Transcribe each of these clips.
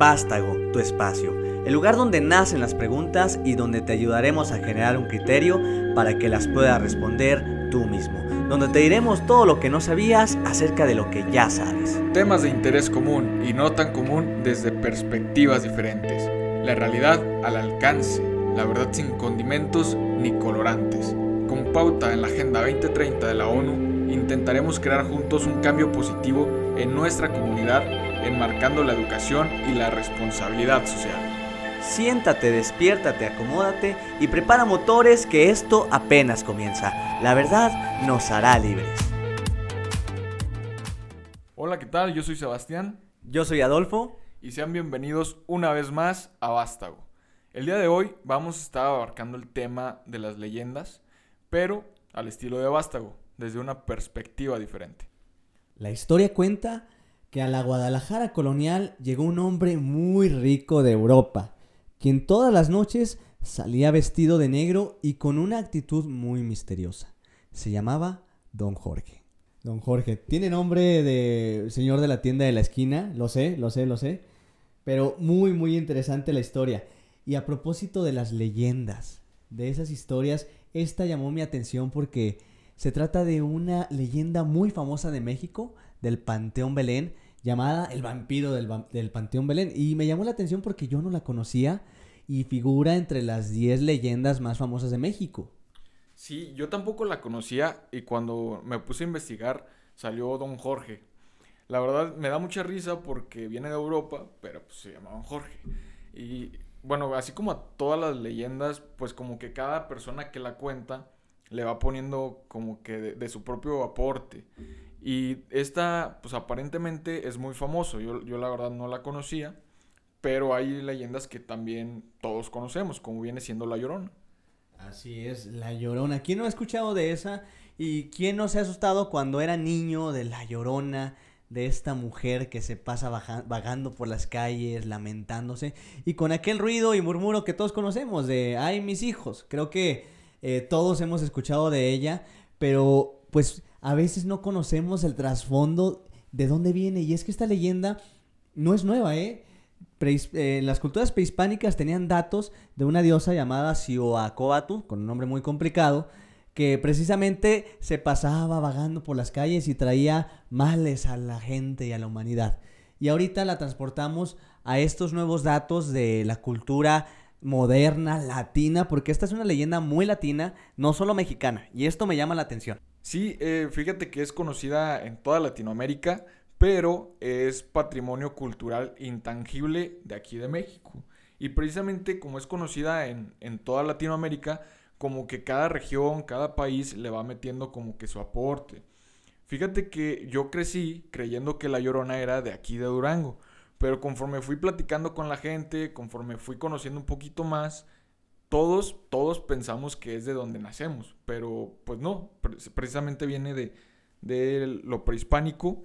Vástago, tu espacio, el lugar donde nacen las preguntas y donde te ayudaremos a generar un criterio para que las puedas responder tú mismo, donde te diremos todo lo que no sabías acerca de lo que ya sabes. Temas de interés común y no tan común desde perspectivas diferentes. La realidad al alcance, la verdad sin condimentos ni colorantes. Con pauta en la Agenda 2030 de la ONU, intentaremos crear juntos un cambio positivo en nuestra comunidad enmarcando la educación y la responsabilidad social. Siéntate, despiértate, acomódate y prepara motores que esto apenas comienza. La verdad nos hará libres. Hola, ¿qué tal? Yo soy Sebastián. Yo soy Adolfo. Y sean bienvenidos una vez más a Vástago. El día de hoy vamos a estar abarcando el tema de las leyendas, pero al estilo de Vástago, desde una perspectiva diferente. La historia cuenta que a la Guadalajara colonial llegó un hombre muy rico de Europa, quien todas las noches salía vestido de negro y con una actitud muy misteriosa. Se llamaba Don Jorge. Don Jorge, tiene nombre de señor de la tienda de la esquina, lo sé, lo sé, lo sé, pero muy, muy interesante la historia. Y a propósito de las leyendas, de esas historias, esta llamó mi atención porque se trata de una leyenda muy famosa de México, del Panteón Belén, llamada El vampiro del, Panteón Belén. Y me llamó la atención porque yo no la conocía y figura entre las 10 leyendas más famosas de México. Sí, yo tampoco la conocía y cuando me puse a investigar salió Don Jorge. La verdad me da mucha risa porque viene de Europa, pero pues se llama Don Jorge. Y bueno, así como a todas las leyendas, pues como que cada persona que la cuenta le va poniendo como que de su propio aporte. Y esta, pues aparentemente es muy famoso. Yo, yo, la verdad no la conocía. Pero hay leyendas que también todos conocemos, como viene siendo La Llorona. Así es, La Llorona. ¿Quién no ha escuchado de esa? ¿Y quién no se ha asustado cuando era niño de La Llorona? De esta mujer que se pasa vagando por las calles, lamentándose. Y con aquel ruido y murmuro que todos conocemos de, ay, mis hijos. Creo que eh, todos hemos escuchado de ella. Pero, pues a veces no conocemos el trasfondo de dónde viene. Y es que esta leyenda no es nueva, ¿eh? eh las culturas prehispánicas tenían datos de una diosa llamada Sioacóatl, con un nombre muy complicado, que precisamente se pasaba vagando por las calles y traía males a la gente y a la humanidad. Y ahorita la transportamos a estos nuevos datos de la cultura moderna, latina, porque esta es una leyenda muy latina, no solo mexicana, y esto me llama la atención. Sí, eh, fíjate que es conocida en toda Latinoamérica, pero es patrimonio cultural intangible de aquí de México. Y precisamente como es conocida en, en toda Latinoamérica, como que cada región, cada país le va metiendo como que su aporte. Fíjate que yo crecí creyendo que La Llorona era de aquí de Durango, pero conforme fui platicando con la gente, conforme fui conociendo un poquito más, todos, todos pensamos que es de donde nacemos, pero pues no, precisamente viene de, lo prehispánico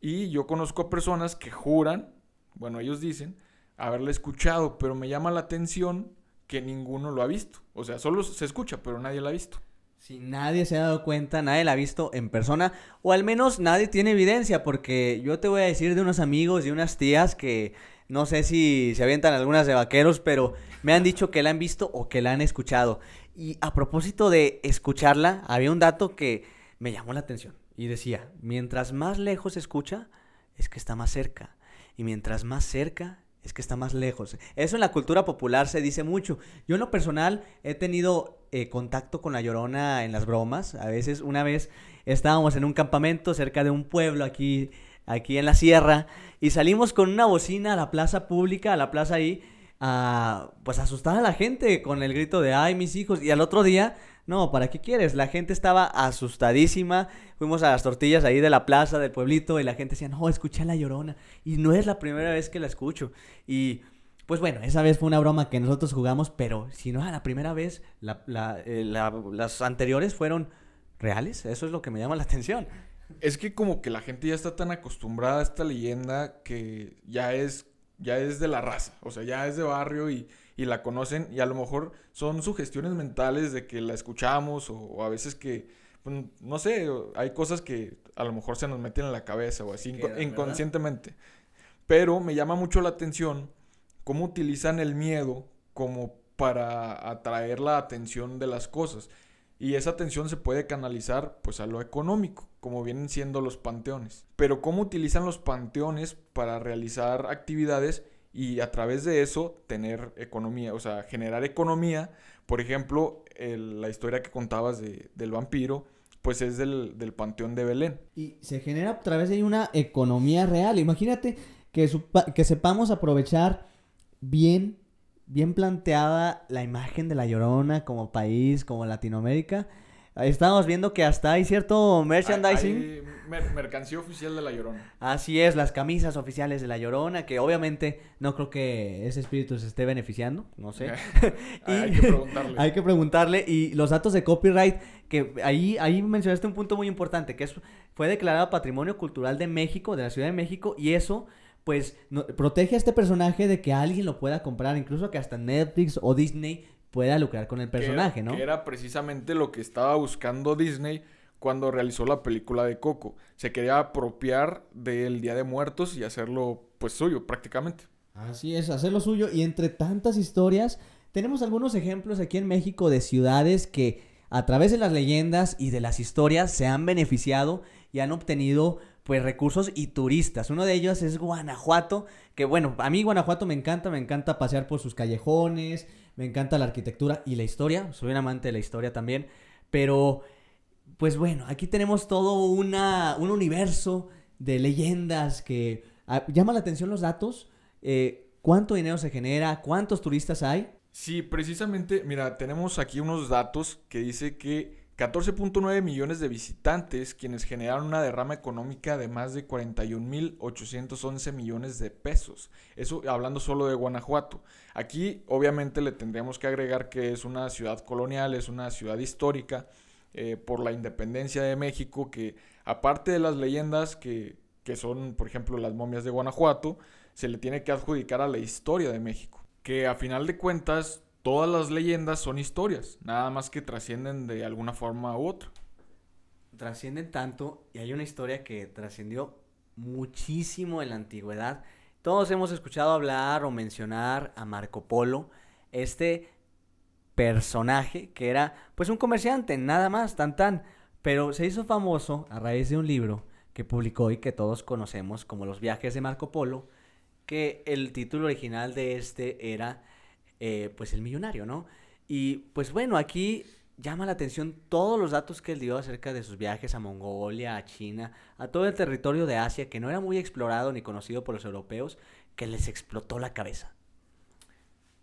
y yo conozco a personas que juran, bueno, ellos dicen, haberla escuchado, pero me llama la atención que ninguno lo ha visto. O sea, solo se escucha, pero nadie la ha visto. Si nadie se ha dado cuenta, nadie la ha visto en persona, o al menos nadie tiene evidencia, porque yo te voy a decir de unos amigos y unas tías que no sé si se avientan algunas de vaqueros, pero me han dicho que la han visto o que la han escuchado. Y a propósito de escucharla, había un dato que me llamó la atención. Y decía, mientras más lejos escucha, es que está más cerca. Y mientras más cerca, es que está más lejos. Eso en la cultura popular se dice mucho. Yo en lo personal he tenido eh, contacto con la llorona en las bromas. A veces, una vez estábamos en un campamento cerca de un pueblo aquí, aquí en la sierra y salimos con una bocina a la plaza pública, a la plaza ahí, a pues asustar a la gente con el grito de ay mis hijos y al otro día no, ¿para qué quieres? La gente estaba asustadísima. Fuimos a las tortillas ahí de la plaza del pueblito y la gente decía, no, escuché la llorona. Y no es la primera vez que la escucho. Y pues bueno, esa vez fue una broma que nosotros jugamos, pero si no era la primera vez, eh, las anteriores fueron reales. Eso es lo que me llama la atención. Es que como que la gente ya está tan acostumbrada a esta leyenda que ya es ya es de la raza, o sea, ya es de barrio y, la conocen y a lo mejor son sugestiones mentales de que la escuchamos o, a veces que, pues, no sé, hay cosas que a lo mejor se nos meten en la cabeza o así inconscientemente. Pero me llama mucho la atención cómo utilizan el miedo como para atraer la atención de las cosas. Y esa atención se puede canalizar pues a lo económico, como vienen siendo los panteones. Pero cómo utilizan los panteones para realizar actividades y a través de eso tener economía, o sea, generar economía. Por ejemplo, la historia que contabas del vampiro, pues es del, Panteón de Belén. Y se genera a través de una economía real. Imagínate que, que sepamos aprovechar bien, bien planteada la imagen de la Llorona como país, como Latinoamérica Estamos viendo que hasta hay cierto merchandising. Hay mercancía oficial de La Llorona. Así es, las camisas oficiales de La Llorona, que obviamente no creo que ese espíritu se esté beneficiando, no sé. hay que preguntarle. hay que preguntarle. Y los datos de copyright, que ahí, ahí mencionaste un punto muy importante, que es, fue declarado Patrimonio Cultural de México, de la Ciudad de México, y eso pues protege a este personaje de que alguien lo pueda comprar, incluso que hasta Netflix o Disney pueda lucrar con el personaje, ¿no? Que era precisamente lo que estaba buscando Disney cuando realizó la película de Coco. Se quería apropiar del Día de Muertos y hacerlo pues suyo prácticamente. Así es, hacerlo suyo y entre tantas historias tenemos algunos ejemplos aquí en México de ciudades que a través de las leyendas y de las historias se han beneficiado y han obtenido pues recursos y turistas. Uno de ellos es Guanajuato, que bueno, a mí Guanajuato me encanta, me encanta pasear por sus callejones, me encanta la arquitectura y la historia, soy un amante de la historia también, pero pues bueno, aquí tenemos todo una, un universo de leyendas que ah, llama la atención los datos, eh, cuánto dinero se genera, cuántos turistas hay. Sí, precisamente, mira, tenemos aquí unos datos que dice que 14.9 millones de visitantes, quienes generaron una derrama económica de más de 41.811 millones de pesos. Eso hablando solo de Guanajuato. Aquí obviamente le tendríamos que agregar que es una ciudad colonial, es una ciudad histórica eh, por la independencia de México, que aparte de las leyendas que, que son, por ejemplo, las momias de Guanajuato, se le tiene que adjudicar a la historia de México. Que a final de cuentas todas las leyendas son historias, nada más que trascienden de alguna forma u otra. Trascienden tanto y hay una historia que trascendió muchísimo en la antigüedad. Todos hemos escuchado hablar o mencionar a Marco Polo, este personaje que era pues un comerciante, nada más, tan tan, pero se hizo famoso a raíz de un libro que publicó y que todos conocemos como Los viajes de Marco Polo, que el título original de este era eh, pues el millonario, ¿no? Y pues bueno, aquí llama la atención todos los datos que él dio acerca de sus viajes a Mongolia, a China, a todo el territorio de Asia que no era muy explorado ni conocido por los europeos, que les explotó la cabeza.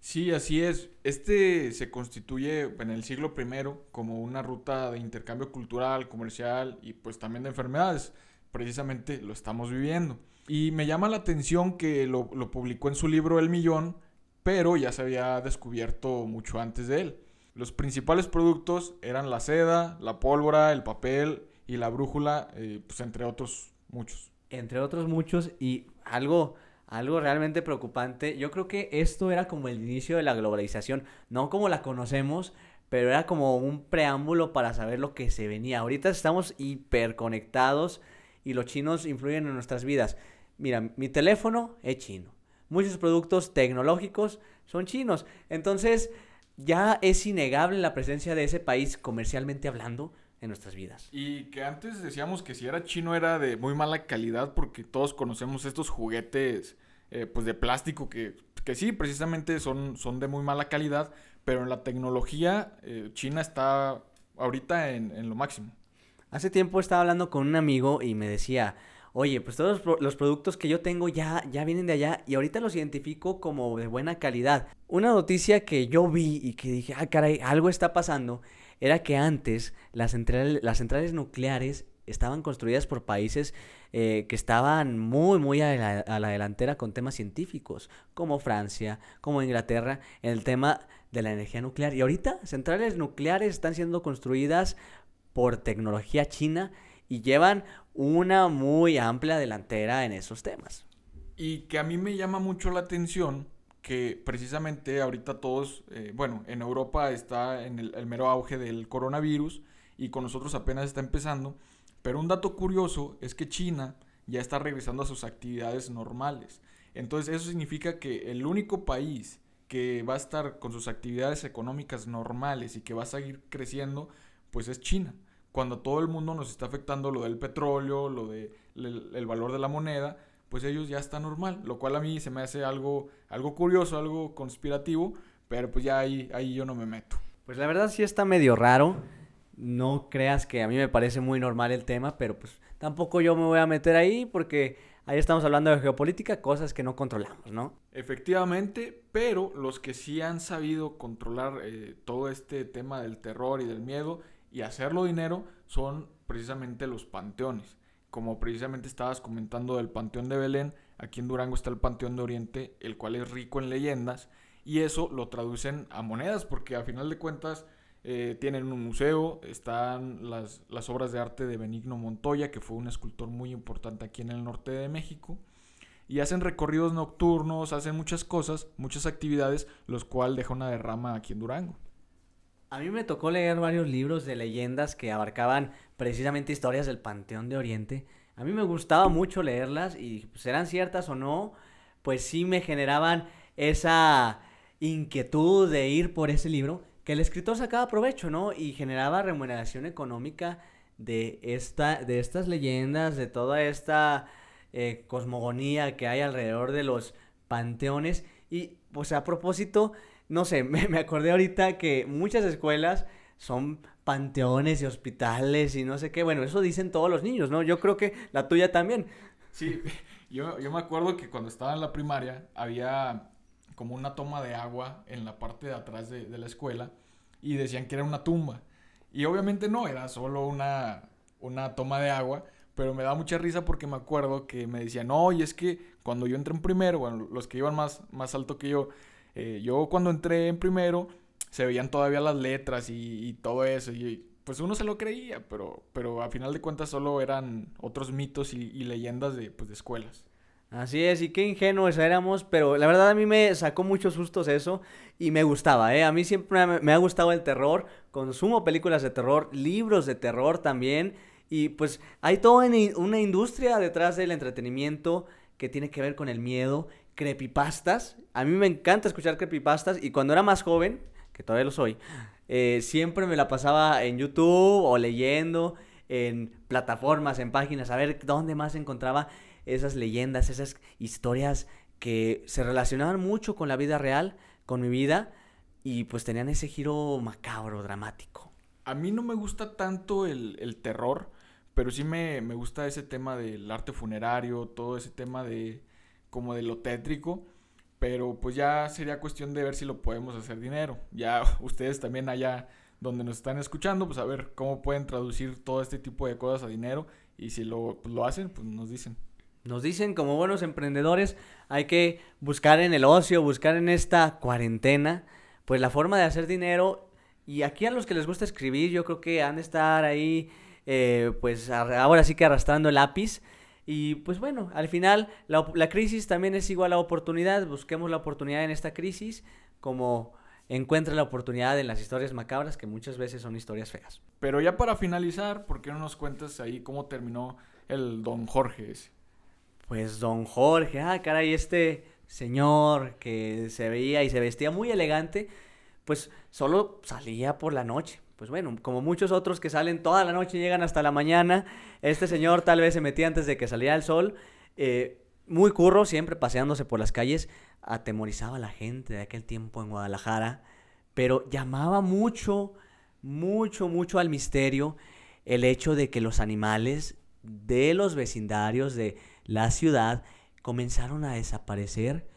Sí, así es. Este se constituye en el siglo I como una ruta de intercambio cultural, comercial y pues también de enfermedades. Precisamente lo estamos viviendo. Y me llama la atención que lo, lo publicó en su libro El Millón, pero ya se había descubierto mucho antes de él. Los principales productos eran la seda, la pólvora, el papel y la brújula, eh, pues entre otros muchos. Entre otros muchos y algo, algo realmente preocupante. Yo creo que esto era como el inicio de la globalización, no como la conocemos, pero era como un preámbulo para saber lo que se venía. Ahorita estamos hiperconectados y los chinos influyen en nuestras vidas. Mira, mi teléfono es chino muchos productos tecnológicos son chinos. Entonces, ya es innegable la presencia de ese país comercialmente hablando en nuestras vidas. Y que antes decíamos que si era chino era de muy mala calidad porque todos conocemos estos juguetes eh, pues de plástico que, que, sí, precisamente son, son de muy mala calidad, pero en la tecnología eh, China está ahorita en, en lo máximo. Hace tiempo estaba hablando con un amigo y me decía, oye, pues todos los, productos que yo tengo ya, ya vienen de allá y ahorita los identifico como de buena calidad. Una noticia que yo vi y que dije, ah, caray, algo está pasando, era que antes las, las centrales nucleares estaban construidas por países eh, que estaban muy, muy a la, a la, delantera con temas científicos, como Francia, como Inglaterra, en el tema de la energía nuclear. Y ahorita centrales nucleares están siendo construidas por tecnología china y llevan una muy amplia delantera en esos temas. Y que a mí me llama mucho la atención que precisamente ahorita todos, eh, bueno, en Europa está en el, mero auge del coronavirus y con nosotros apenas está empezando, pero un dato curioso es que China ya está regresando a sus actividades normales. Entonces eso significa que el único país que va a estar con sus actividades económicas normales y que va a seguir creciendo, pues es China. Cuando todo el mundo nos está afectando lo del petróleo, lo del de el valor de la moneda, pues ellos ya está normal, lo cual a mí se me hace algo, algo curioso, algo conspirativo, pero pues ya ahí, ahí yo no me meto. Pues la verdad sí está medio raro. No creas que a mí me parece muy normal el tema, pero pues tampoco yo me voy a meter ahí porque ahí estamos hablando de geopolítica, cosas que no controlamos, ¿no? Efectivamente, pero los que sí han sabido controlar eh, todo este tema del terror y del miedo y hacerlo dinero son precisamente los panteones. Como precisamente estabas comentando del Panteón de Belén, aquí en Durango está el Panteón de Oriente, el cual es rico en leyendas, y eso lo traducen a monedas, porque a final de cuentas eh, tienen un museo, están las, las, obras de arte de Benigno Montoya, que fue un escultor muy importante aquí en el norte de México. Y hacen recorridos nocturnos, hacen muchas cosas, muchas actividades, los cuales deja una derrama aquí en Durango. A mí me tocó leer varios libros de leyendas que abarcaban precisamente historias del Panteón de Oriente. A mí me gustaba mucho leerlas y pues, ciertas o no, pues sí me generaban esa inquietud de ir por ese libro que el escritor sacaba provecho, ¿no? Y generaba remuneración económica de, esta, de estas leyendas, de toda esta eh, cosmogonía que hay alrededor de los panteones. Y pues a propósito, no sé, me, me acordé ahorita que muchas escuelas son panteones y hospitales y no sé qué. Bueno, eso dicen todos los niños, ¿no? Yo creo que la tuya también. Sí, yo, yo me acuerdo que cuando estaba en la primaria había como una toma de agua en la parte de atrás de, la escuela y decían que era una tumba. Y obviamente no, era solo una, una toma de agua, pero me da mucha risa porque me acuerdo que me decían, no, y es que cuando yo entré en primero, bueno, los que iban más, más alto que yo, eh, yo cuando entré en primero se veían todavía las letras y, todo eso, y pues uno se lo creía, pero, pero a final de cuentas solo eran otros mitos y, leyendas de, pues, de escuelas. Así es, y qué ingenuos éramos, pero la verdad a mí me sacó muchos sustos eso y me gustaba, ¿eh? A mí siempre me ha gustado el terror, consumo películas de terror, libros de terror también, y pues hay toda una industria detrás del entretenimiento que tiene que ver con el miedo, creepypastas, a mí me encanta escuchar creepypastas y cuando era más joven, que todavía lo soy, eh, siempre me la pasaba en YouTube o leyendo en plataformas, en páginas, a ver dónde más encontraba esas leyendas, esas historias que se relacionaban mucho con la vida real, con mi vida, y pues tenían ese giro macabro, dramático. A mí no me gusta tanto el, terror, pero sí me, gusta ese tema del arte funerario, todo ese tema de como de lo tétrico. Pero pues ya sería cuestión de ver si lo podemos hacer dinero. Ya ustedes también allá donde nos están escuchando, pues a ver cómo pueden traducir todo este tipo de cosas a dinero. Y si lo, pues, lo hacen, pues nos dicen. Nos dicen como buenos emprendedores hay que buscar en el ocio, buscar en esta cuarentena, pues la forma de hacer dinero. Y aquí a los que les gusta escribir, yo creo que han de estar ahí, eh, pues ahora sí que arrastrando el lápiz. Y pues bueno, al final la, la, crisis también es igual a oportunidad. Busquemos la oportunidad en esta crisis como encuentra la oportunidad en las historias macabras que muchas veces son historias feas. Pero ya para finalizar, ¿por qué no nos cuentas ahí cómo terminó el don Jorge ese? pues don Jorge, ah, caray, este señor que se veía y se vestía muy elegante, pues solo salía por la noche. Pues bueno, como muchos otros que salen toda la noche y llegan hasta la mañana, este señor tal vez se metía antes de que saliera el sol. Eh, muy curro, siempre paseándose por las calles, atemorizaba a la gente de aquel tiempo en Guadalajara, pero llamaba mucho, mucho, mucho al misterio el hecho de que los animales de los vecindarios, de, la ciudad, comenzaron a desaparecer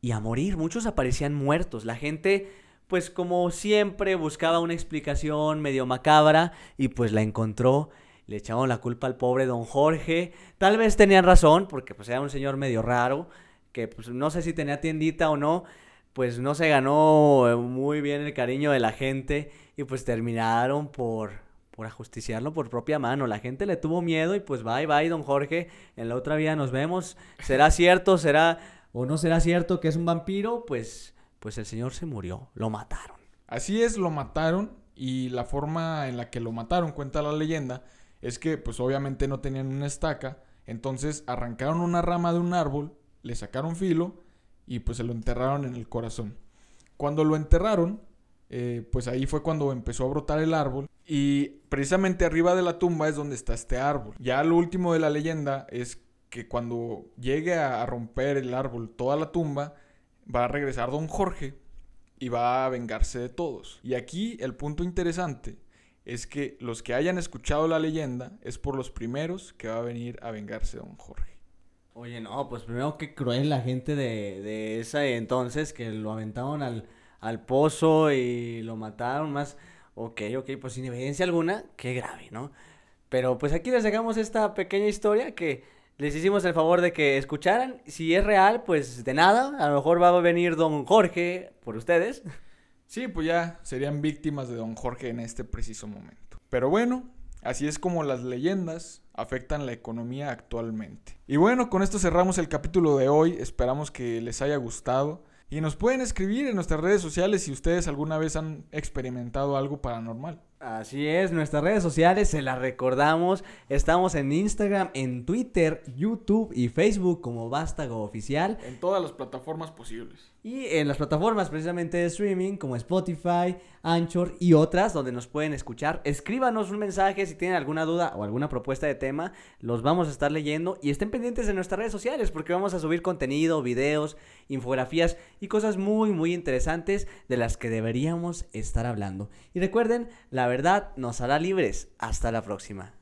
y a morir. Muchos aparecían muertos. La gente, pues como siempre, buscaba una explicación medio macabra y pues la encontró. Le echaban la culpa al pobre don Jorge. Tal vez tenían razón, porque pues era un señor medio raro, que pues no sé si tenía tiendita o no, pues no se ganó muy bien el cariño de la gente y pues terminaron por por ajusticiarlo por propia mano. La gente le tuvo miedo y pues bye bye, don Jorge. En la otra vida nos vemos. ¿Será cierto? ¿Será o no será cierto que es un vampiro? Pues, pues el señor se murió. Lo mataron. Así es, lo mataron. Y la forma en la que lo mataron, cuenta la leyenda, es que pues obviamente no tenían una estaca. Entonces arrancaron una rama de un árbol le sacaron filo y pues se lo enterraron en el corazón. Cuando lo enterraron, eh, pues ahí fue cuando empezó a brotar el árbol y precisamente arriba de la tumba es donde está este árbol. Ya lo último de la leyenda es que cuando llegue a romper el árbol toda la tumba, va a regresar don Jorge y va a vengarse de todos. Y aquí el punto interesante es que los que hayan escuchado la leyenda es por los primeros que va a venir a vengarse don Jorge. Oye, no, pues primero qué cruel la gente de, de ese entonces que lo aventaron al, al pozo y lo mataron más. Ok, ok, pues sin evidencia alguna, qué grave, ¿no? Pero pues aquí les dejamos esta pequeña historia que les hicimos el favor de que escucharan. Si es real, pues de nada. A lo mejor va a venir don Jorge por ustedes. Sí, pues ya serían víctimas de don Jorge en este preciso momento. Pero bueno, así es como las leyendas afectan la economía actualmente. Y bueno, con esto cerramos el capítulo de hoy. Esperamos que les haya gustado. Y nos pueden escribir en nuestras redes sociales si ustedes alguna vez han experimentado algo paranormal. Así es, nuestras redes sociales se las recordamos. Estamos en Instagram, en Twitter, YouTube y Facebook como Vástago Oficial. En todas las plataformas posibles. Y en las plataformas precisamente de streaming como Spotify, Anchor y otras donde nos pueden escuchar. Escríbanos un mensaje si tienen alguna duda o alguna propuesta de tema. Los vamos a estar leyendo y estén pendientes de nuestras redes sociales porque vamos a subir contenido, videos, infografías y cosas muy muy interesantes de las que deberíamos estar hablando. Y recuerden, la verdad nos hará libres. Hasta la próxima.